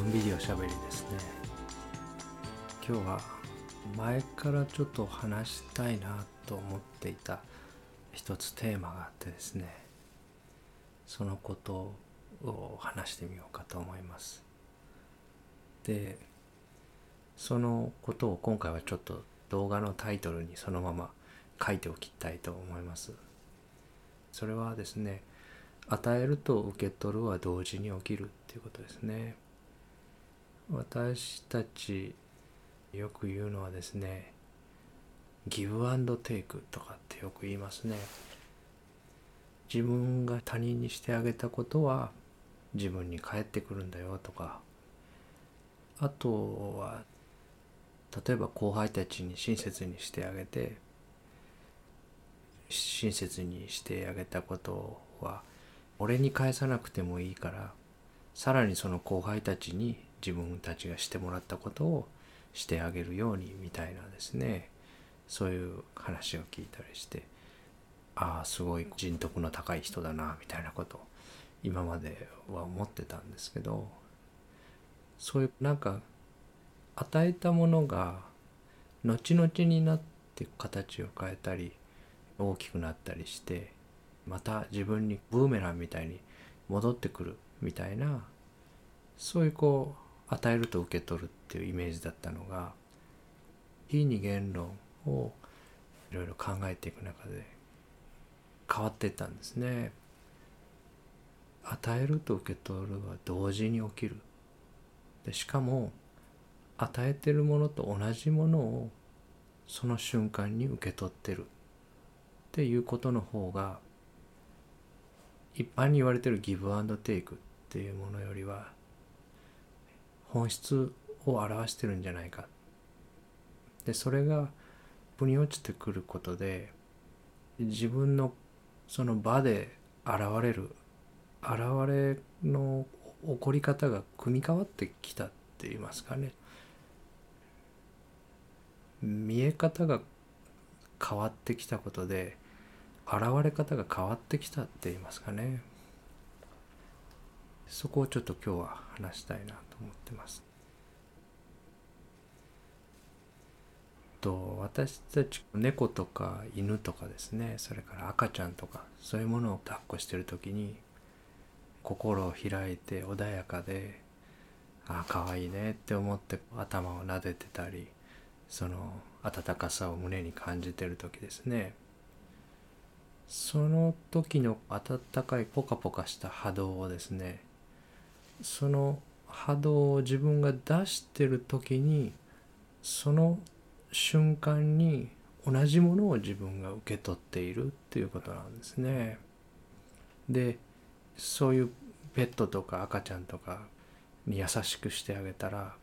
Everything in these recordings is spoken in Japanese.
ンビデオしゃべりですね。今日は前からちょっと話したいなと思っていた一つテーマがあってですね。そのことを話してみようかと思います。でそのことを今回はちょっと動画のタイトルにそのまま書いておきたいと思います。それはですね与えると受け取るは同時に起きるっていうことですね。私たちよく言うのはですねギブアンドテイクとかってよく言いますね。自分が他人にしてあげたことは自分に返ってくるんだよとか。あとは例えば後輩たちに親切にしてあげて親切にしてあげたことは俺に返さなくてもいいからさらにその後輩たちに自分たちがしてもらったことをしてあげるようにみたいなですね。そういう話を聞いたりしてああすごい人徳の高い人だなみたいなこと今までは思ってたんですけどそういうなんか与えたものが後々になって形を変えたり大きくなったりしてまた自分にブーメランみたいに戻ってくるみたいなそういうこう与えると受け取るっていうイメージだったのが非二元論をいろいろ考えていく中で変わっていったんですね。与えると受け取るは同時に起きる。でしかも与えてるものと同じものをその瞬間に受け取ってるっていうことの方が一般に言われてるギブアンドテイクっていうものよりは本質を表してるんじゃないか。でそれが腑に落ちてくることで自分のその場で現れる現れの起こり方が組み替わってきたって言いますかね。見え方が変わってきたことで現れ方が変わってきたって言いますかね。そこをちょっと今日は話したいなと思ってます。と私たち猫とか犬とかですねそれから赤ちゃんとかそういうものを抱っこしてる時に心を開いて穏やかでああかわいいねって思って頭を撫でてたりその温かさを胸に感じてる時ですね。その時の温かいポカポカした波動をですねその波動を自分が出してる時にその瞬間に同じものを自分が受け取っているっていうことなんですね。でそういうペットとか赤ちゃんとかに優しくしてあげたら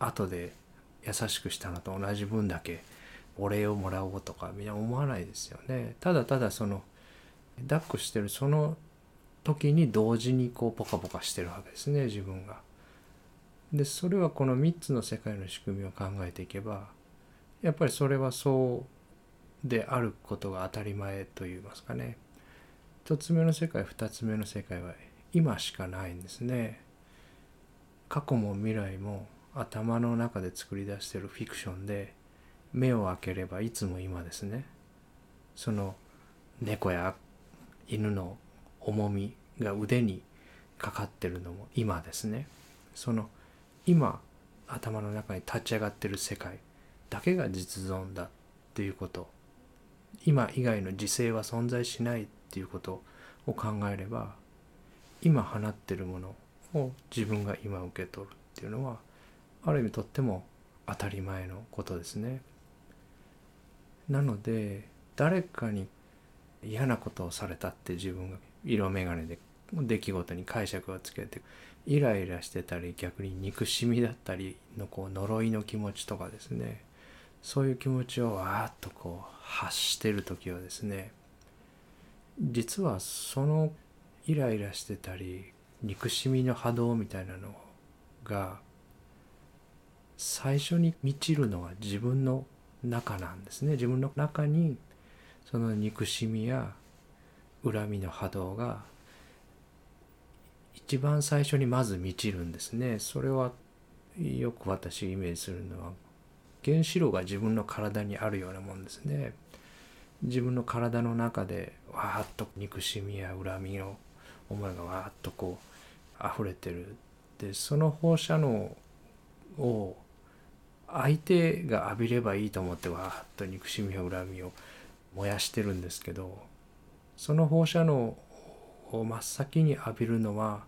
後で優しくしたのと同じ分だけお礼をもらおうとかみんな思わないですよねただただその抱っこしてるその時に同時にこうポカポカしてるわけですね自分が。でそれはこの3つの世界の仕組みを考えていけばやっぱりそれはそうであることが当たり前といいますかね。1つ目の世界2つ目の世界は今しかないんですね。過去も未来も頭の中で作り出してるフィクションで目を開ければいつも今ですね。その猫や犬の重みが腕にかかってるのも今ですねその今頭の中に立ち上がってる世界だけが実存だっていうこと今以外の時勢は存在しないっていうことを考えれば今放ってるものを自分が今受け取るっていうのはある意味とっても当たり前のことですね。なので誰かに嫌なことをされたって自分が色眼鏡で出来事に解釈をつけてイライラしてたり逆に憎しみだったりのこう呪いの気持ちとかですね。そういう気持ちをわーっとこう発してる時はですね実はそのイライラしてたり憎しみの波動みたいなのが最初に満ちるのは自分の中なんですね。自分の中にその憎しみや恨みの波動が一番最初にまず満ちるんですね。それはよく私イメージするのは原子炉が自分の体にあるようなもんですね。自分の体の中でわーっと憎しみや恨みの思いがわーっとこう溢れてる。でその放射能を相手が浴びればいいと思ってわーっと憎しみや恨みを燃やしてるんですけどその放射能を真っ先に浴びるのは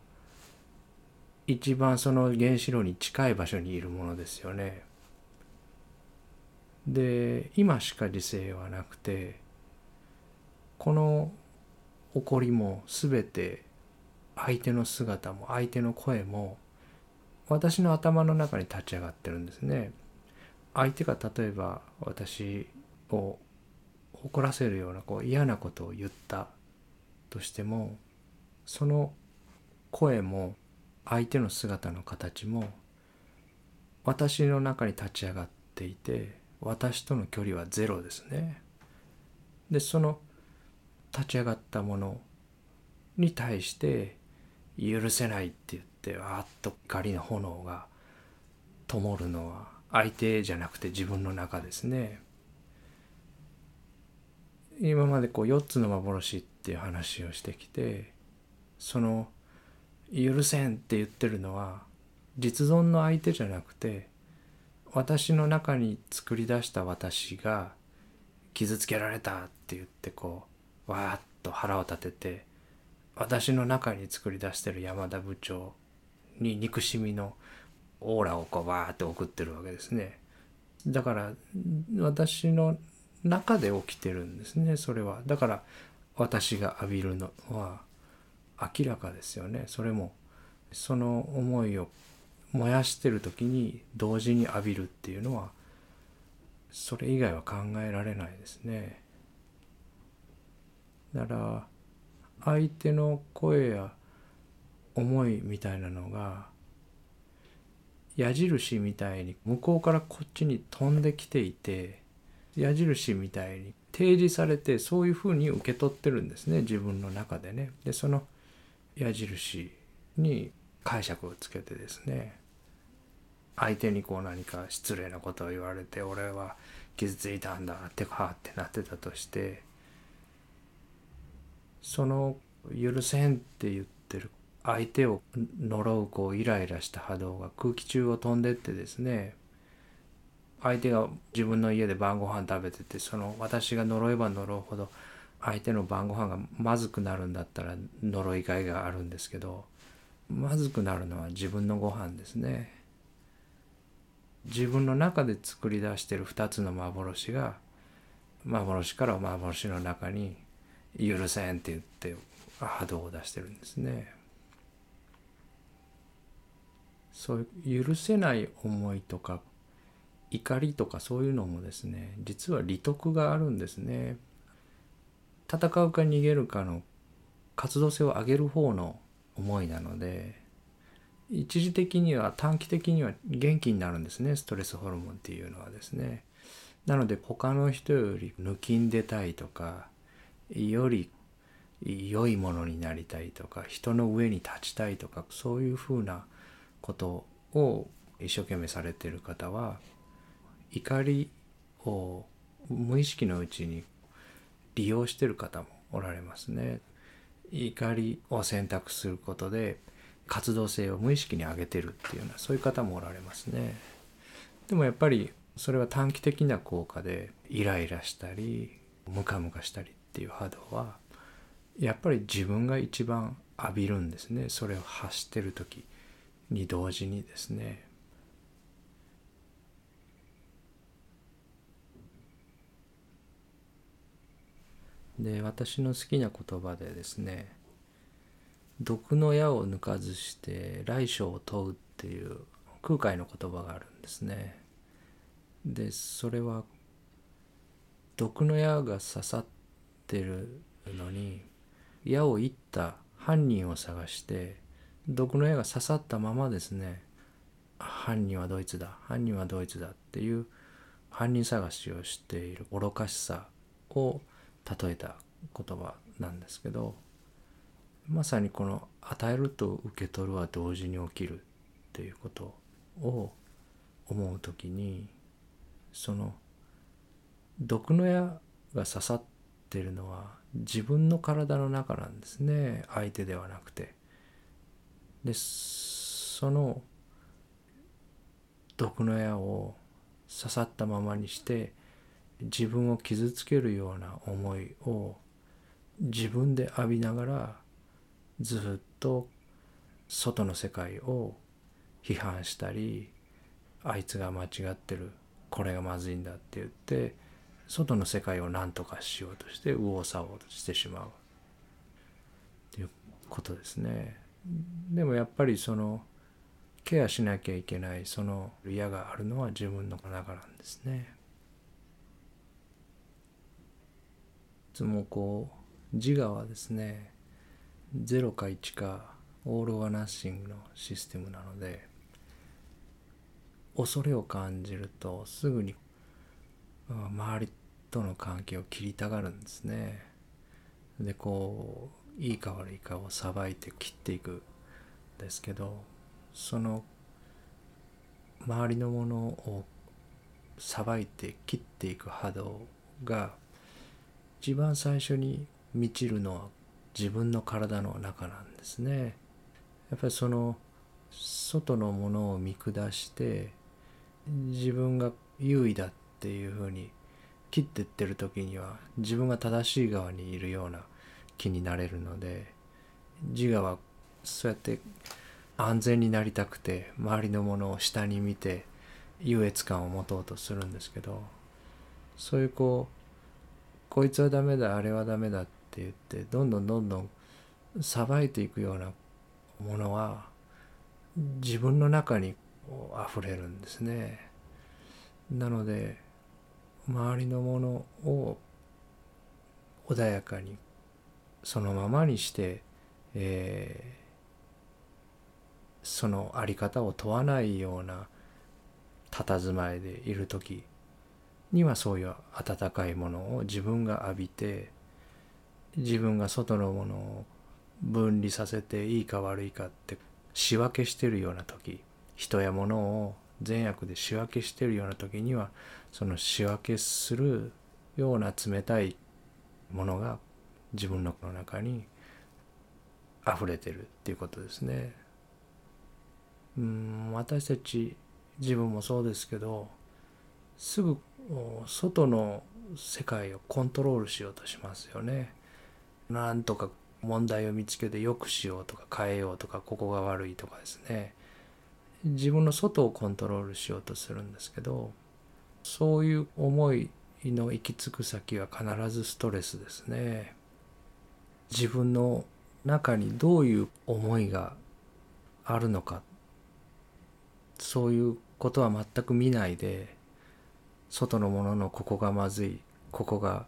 一番その原子炉に近い場所にいるものですよね。で今しか理性はなくてこの起こりも全て相手の姿も相手の声も私の頭の中に立ち上がってるんですね。相手が例えば私を怒らせるようなこう嫌なことを言ったとしてもその声も相手の姿の形も私の中に立ち上がっていて私との距離はゼロですね。でその立ち上がったものに対して許せないって言ってわーっと怒りの炎が灯るのは相手じゃなくて自分の中ですね。今までこう4つの幻っていう話をしてきてその許せんって言ってるのは実存の相手じゃなくて私の中に作り出した私が傷つけられたって言ってこうわーっと腹を立てて私の中に作り出してる山田部長に憎しみのオーラをこうわーって送ってるわけですね。だから私の中で起きてるんですねそれは。だから私が浴びるのは明らかですよねそれもその思いを燃やしてる時に同時に浴びるっていうのはそれ以外は考えられないですねだから相手の声や思いみたいなのが矢印みたいに向こうからこっちに飛んできていて矢印みたいに提示されてそういうふうに受け取ってるんですね自分の中でね。でその矢印に解釈をつけてですね相手にこう何か失礼なことを言われて俺は傷ついたんだってかってなってたとしてその許せんって言ってる相手を呪うこうイライラした波動が空気中を飛んでってですね相手が自分の家で晩ご飯食べててその私が呪えば呪うほど相手の晩ご飯がまずくなるんだったら呪いがいがあるんですけどまずくなるのは自分のご飯ですね。自分の中で作り出してる2つの幻が幻から幻の中に「許せん」って言って波動を出してるんですね。そういう許せない思いとか怒りとかそういうのもですね実は利得があるんですね。戦うか逃げるかの活動性を上げる方の思いなので一時的には短期的には元気になるんですねストレスホルモンっていうのはですね。なので他の人より抜きんでたいとかより良いものになりたいとか人の上に立ちたいとかそういうふうなことを一生懸命されてる方は怒りを無意識のうちに利用してる方もおられますね。怒りを選択することで活動性を無意識に上げてるっていうようなそういう方もおられますね。でもやっぱりそれは短期的な効果でイライラしたりムカムカしたりっていう波動はやっぱり自分が一番浴びるんですねそれを発してる時に同時にですねで私の好きな言葉でですね「毒の矢を抜かずして来生を問う」っていう空海の言葉があるんですね。でそれは毒の矢が刺さってるのに矢を射った犯人を探して毒の矢が刺さったままですね犯人はドイツだ犯人はドイツだっていう犯人探しをしている愚かしさを例えた言葉なんですけどまさにこの与えると受け取るは同時に起きるっていうことを思う時にその毒の矢が刺さってるのは自分の体の中なんですね相手ではなくて。でその毒の矢を刺さったままにして自分を傷つけるような思いを自分で浴びながらずっと外の世界を批判したりあいつが間違ってるこれがまずいんだって言って外の世界を何とかしようとして右往左往してしまうっていうことですね。でもやっぱりそのケアしなきゃいけないその嫌があるのは自分の中なんですね。つもこう自我はですね0か1かオール・オア・ナッシングのシステムなので恐れを感じるとすぐに周りとの関係を切りたがるんですね。でこういいか悪いかをさばいて切っていくんですけどその周りのものをさばいて切っていく波動が一番最初に満ちるのは自分の体の中なんですね。やっぱりその外のものを見下して自分が優位だっていうふうに切ってってる時には自分が正しい側にいるような気になれるので自我はそうやって安全になりたくて周りのものを下に見て優越感を持とうとするんですけどそういうこうこいつはダメだあれはダメだって言ってどんどんどんどんさばいていくようなものは自分の中に溢れるんですね。なので周りのものを穏やかにそのままにして、えー、その在り方を問わないような佇まいでいる時にはそういう温かいものを自分が浴びて自分が外のものを分離させていいか悪いかって仕分けしてるような時人や物を善悪で仕分けしてるような時にはその仕分けするような冷たいものが自分の中に溢れてるっていうことですね。うん私たち自分もそうですけどすぐ外の世界をコントロールしようとしますよね。なんとか問題を見つけて良くしようとか変えようとかここが悪いとかですね自分の外をコントロールしようとするんですけどそういう思いの行き着く先は必ずストレスですね。自分の中にどういう思いがあるのかそういうことは全く見ないで外のもののここがまずいここが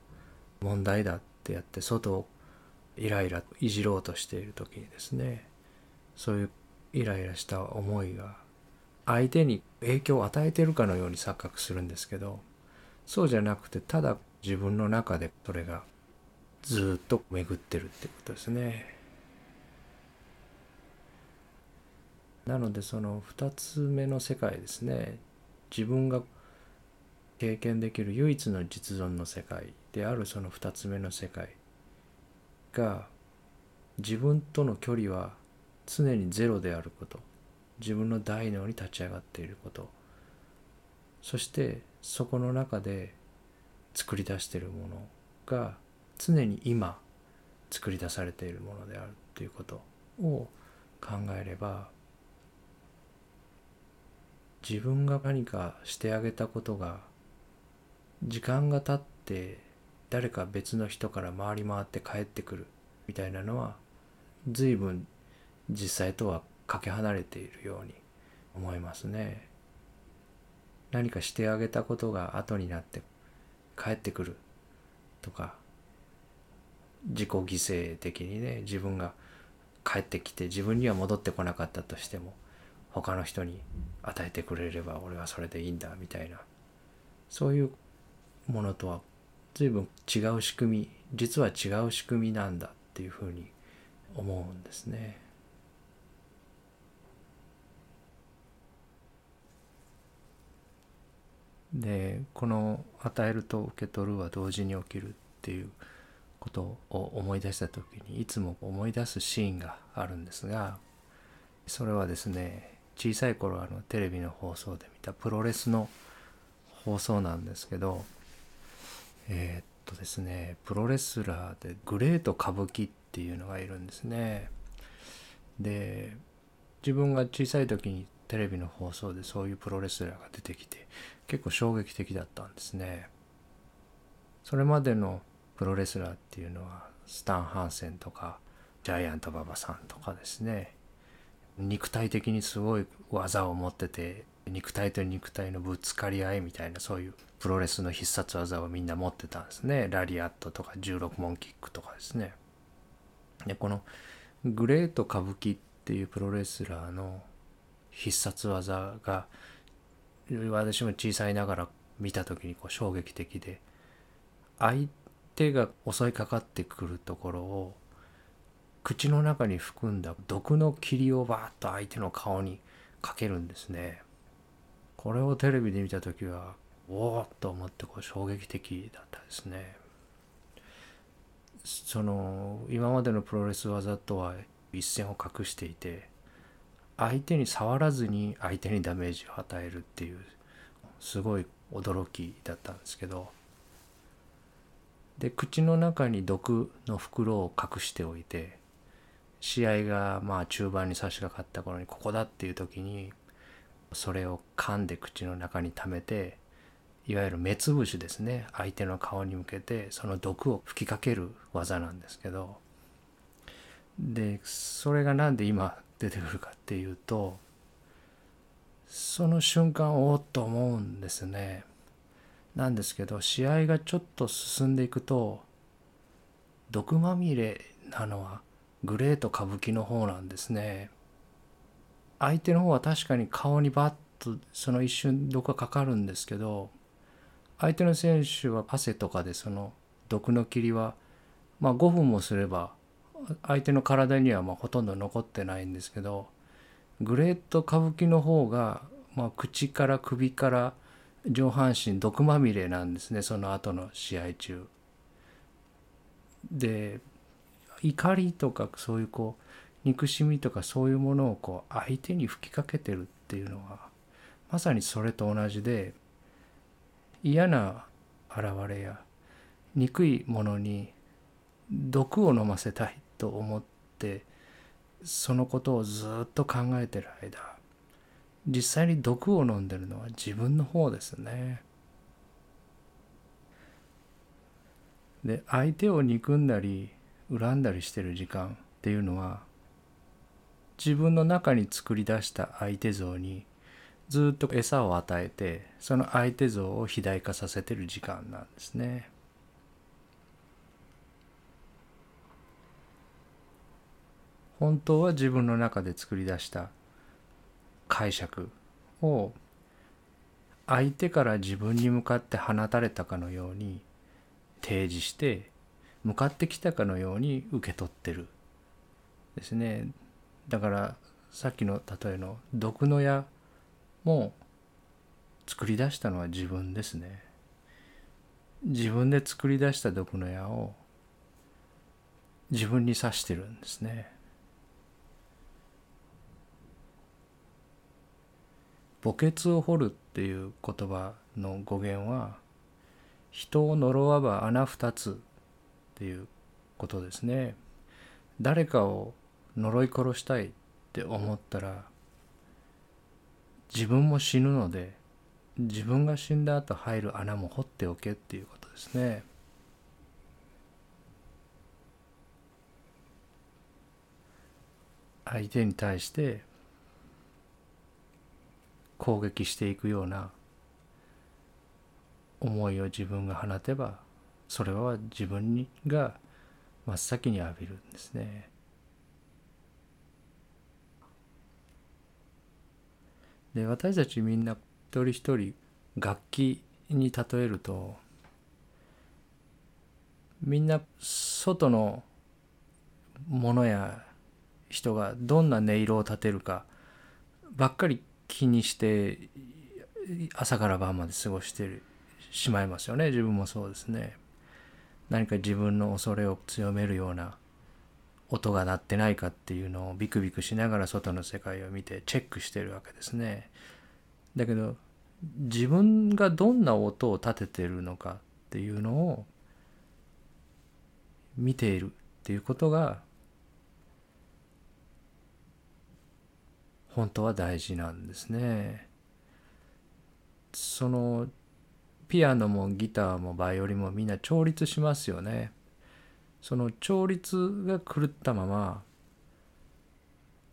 問題だってやって外をイライラいじろうとしている時にですねそういうイライラした思いが相手に影響を与えてるかのように錯覚するんですけどそうじゃなくてただ自分の中でそれがずっと巡ってるってことですね。なのでその2つ目の世界ですね自分が経験できる唯一の実存の世界であるその2つ目の世界が自分との距離は常にゼロであること。自分の大脳に立ち上がっていること。そしてそこの中で作り出しているものが常に今作り出されているものであるということを考えれば自分が何かしてあげたことが時間が経って誰か別の人から回り回って帰ってくるみたいなのは随分実際とはかけ離れているように思いますね。何かしてあげたことが後になって帰ってくるとか自己犠牲的にね自分が帰ってきて自分には戻ってこなかったとしても他の人に与えてくれれば俺はそれでいいんだみたいなそういうものとは随分違う仕組み実は違う仕組みなんだっていうふうに思うんですね。でこの「与えると受け取る」は同時に起きるっていうことを思い出した時にいつも思い出すシーンがあるんですがそれはですね小さい頃あのテレビの放送で見たプロレスの放送なんですけどえー、っとですねプロレスラーでグレート歌舞伎っていうのがいるんですね。で自分が小さい時にテレビの放送でそういうプロレスラーが出てきて結構衝撃的だったんですね。それまでのプロレスラーっていうのはスタン・ハンセンとかジャイアント馬場さんとかですね肉体的にすごい技を持ってて肉体と肉体のぶつかり合いみたいなそういうプロレスの必殺技をみんな持ってたんですねラリアットとか16問キックとかですねでこのグレート歌舞伎っていうプロレスラーの必殺技が私も小さいながら見た時にこう衝撃的で相手が襲いかかってくるところを口の中に含んだ毒の霧をバーッと相手の顔にかけるんですね。これをテレビで見た時はおおと思ってこう衝撃的だったですね。その今までのプロレス技とは一線を画していて相手に触らずに相手にダメージを与えるっていうすごい驚きだったんですけどで口の中に毒の袋を隠しておいて試合がまあ中盤に差し掛かった頃にここだっていう時にそれを噛んで口の中に溜めていわゆる目つぶしですね相手の顔に向けてその毒を吹きかける技なんですけどでそれが何で今出てくるかっていうとその瞬間おっと思うんですね。なんですけど試合がちょっと進んでいくと毒まみれなのはグレート歌舞伎の方なんですね。相手の方は確かに顔にバッとその一瞬毒がかかるんですけど相手の選手は汗とかでその毒の霧はまあ5分もすれば相手の体にはまほとんど残ってないんですけどグレート歌舞伎の方が、まあ、口から首から上半身毒まみれなんですねその後の試合中。で怒りとかそういうこう憎しみとかそういうものをこう相手に吹きかけてるっていうのはまさにそれと同じで嫌な現れや憎いものに毒を飲ませたいと思ってそのことをずっと考えてる間実際に毒を飲んでるのは自分の方ですね。で相手を憎んだり恨んだりしてる時間っていうのは自分の中に作り出した相手像にずっと餌を与えてその相手像を肥大化させてる時間なんですね。本当は自分の中で作り出した解釈を相手から自分に向かって放たれたかのように提示して向かってきたかのように受け取ってるですねだからさっきの例えの毒の矢もう作り出したのは自分ですね。自分で作り出した毒の矢を自分に刺してるんですね。墓穴を掘るっていう言葉の語源は人を呪わば穴二つっていうことですね。誰かを呪い殺したいって思ったら自分も死ぬので自分が死んだ後入る穴も掘っておけっていうことですね相手に対して攻撃していくような思いを自分が放てばそれは自分が真っ先に浴びるんですね。で私たちみんな一人一人楽器に例えるとみんな外のものや人がどんな音色を立てるかばっかり気にして朝から晩まで過ごしてしまいますよね。自分もそうですね。何か自分の恐れを強めるような音が鳴ってないかっていうのをビクビクしながら外の世界を見てチェックしてるわけですねだけど自分がどんな音を立ててるのかっていうのを見ているっていうことが本当は大事なんですね。そのピアノもギターもバイオリンもみんな調律しますよね。その調律が狂ったまま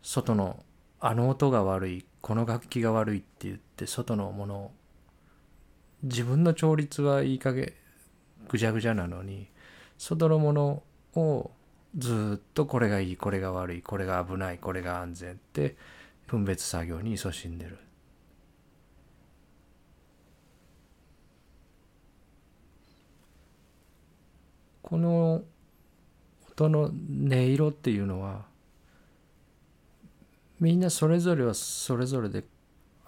外のあの音が悪いこの楽器が悪いって言って外のものを自分の調律はいい加減ぐちゃぐちゃなのに外のものをずっとこれがいいこれが悪いこれが危ないこれが安全って分別作業に勤しんでる。この音の音色っていうのはみんなそれぞれはそれぞれで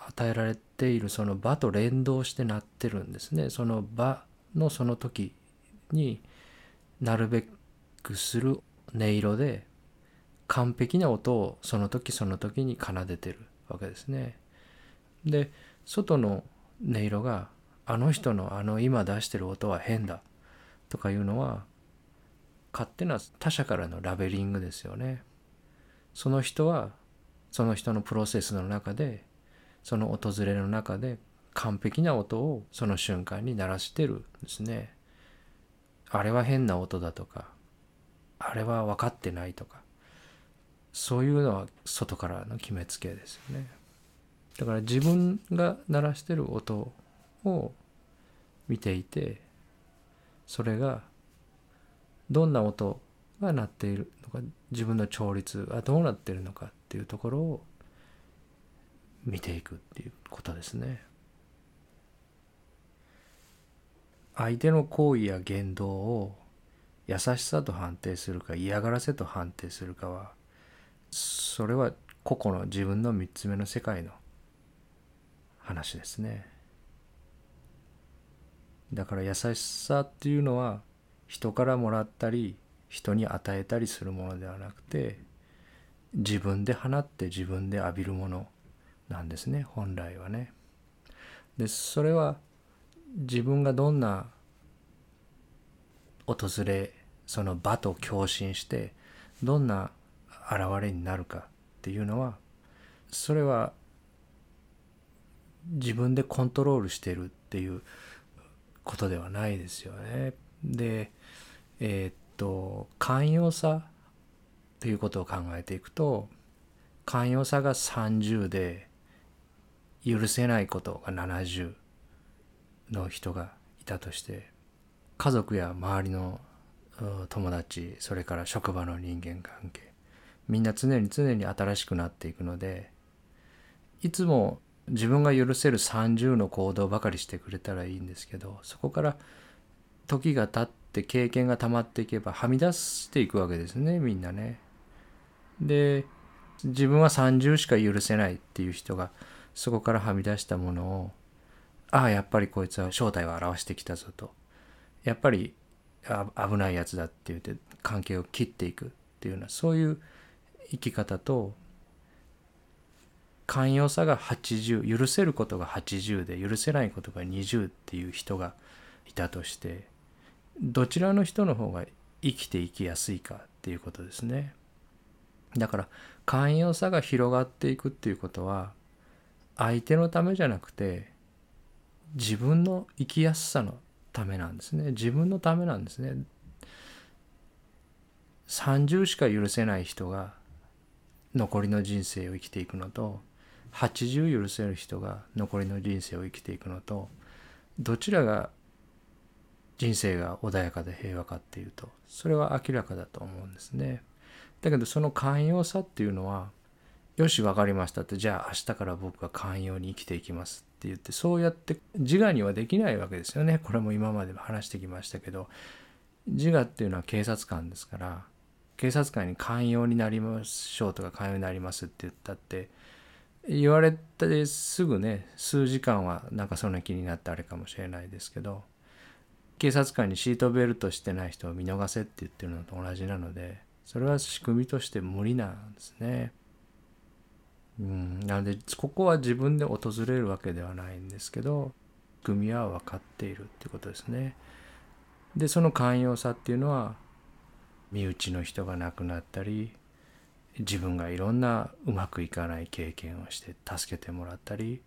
与えられているその場と連動して鳴ってるんですねその場のその時になるべくする音色で完璧な音をその時その時に奏でてるわけですね。で外の音色があの人のあの今出してる音は変だとかいうのは勝手な他者からのラベリングですよね。その人はその人のプロセスの中でその訪れの中で完璧な音をその瞬間に鳴らしてるんですね。あれは変な音だとかあれは分かってないとかそういうのは外からの決めつけですよねだから自分が鳴らしてる音を見ていてそれがどんな音が鳴っているのか自分の調律がどうなっているのかっていうところを見ていくっていうことですね。相手の行為や言動を優しさと判定するか嫌がらせと判定するかはそれは個々の自分の3つ目の世界の話ですねだから優しさっていうのは人からもらったり人に与えたりするものではなくて自分で放って自分で浴びるものなんですね本来はね。でそれは自分がどんな訪れその場と共振してどんな現れになるかっていうのはそれは自分でコントロールしてるっていうことではないですよね。でえー、っと寛容さということを考えていくと寛容さが30で許せないことが70の人がいたとして家族や周りの友達それから職場の人間関係みんな常に常に新しくなっていくのでいつも自分が許せる30の行動ばかりしてくれたらいいんですけどそこから時が経って経験が溜まっていけばはみ出していくわけですねみんなね。で自分は30しか許せないっていう人がそこからはみ出したものをああやっぱりこいつは正体を表してきたぞとやっぱり危ないやつだって言って関係を切っていくっていうようなそういう生き方と寛容さが80許せることが80で許せないことが20っていう人がいたとしてどちらの人の方が生きていきやすいかっていうことですね。だから寛容さが広がっていくっていうことは相手のためじゃなくて自分の生きやすさのためなんですね自分のためなんですね30しか許せない人が残りの人生を生きていくのと80許せる人が残りの人生を生きていくのとどちらが人生が穏やかで平和かっていうとそれは明らかだと思うんですね。だけどその寛容さっていうのはよし分かりましたってじゃあ明日から僕は寛容に生きていきますって言ってそうやって自我にはできないわけですよねこれも今までも話してきましたけど自我っていうのは警察官ですから警察官に寛容になりましょうとか寛容になりますって言ったって言われてすぐね数時間はなんかそんな気になってあれかもしれないですけど警察官にシートベルトしてない人を見逃せって言ってるのと同じなのでそれは仕組みとして無理なんですね。うん、なのでここは自分で訪れるわけではないんですけど仕組みは分かっているってことですね。でその寛容さっていうのは身内の人が亡くなったり自分がいろんなうまくいかない経験をして助けてもらったり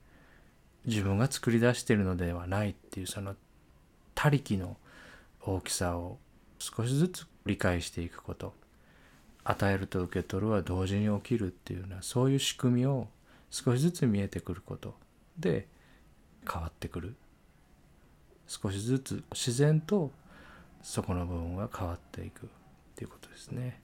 自分が作り出しているのではないっていうその他力の大きさを少しずつ理解していくこと。与えると受け取るは同時に起きるっていうようなそういう仕組みを少しずつ見えてくること。で変わってくる。少しずつ自然とそこの部分は変わっていくっていうことですね。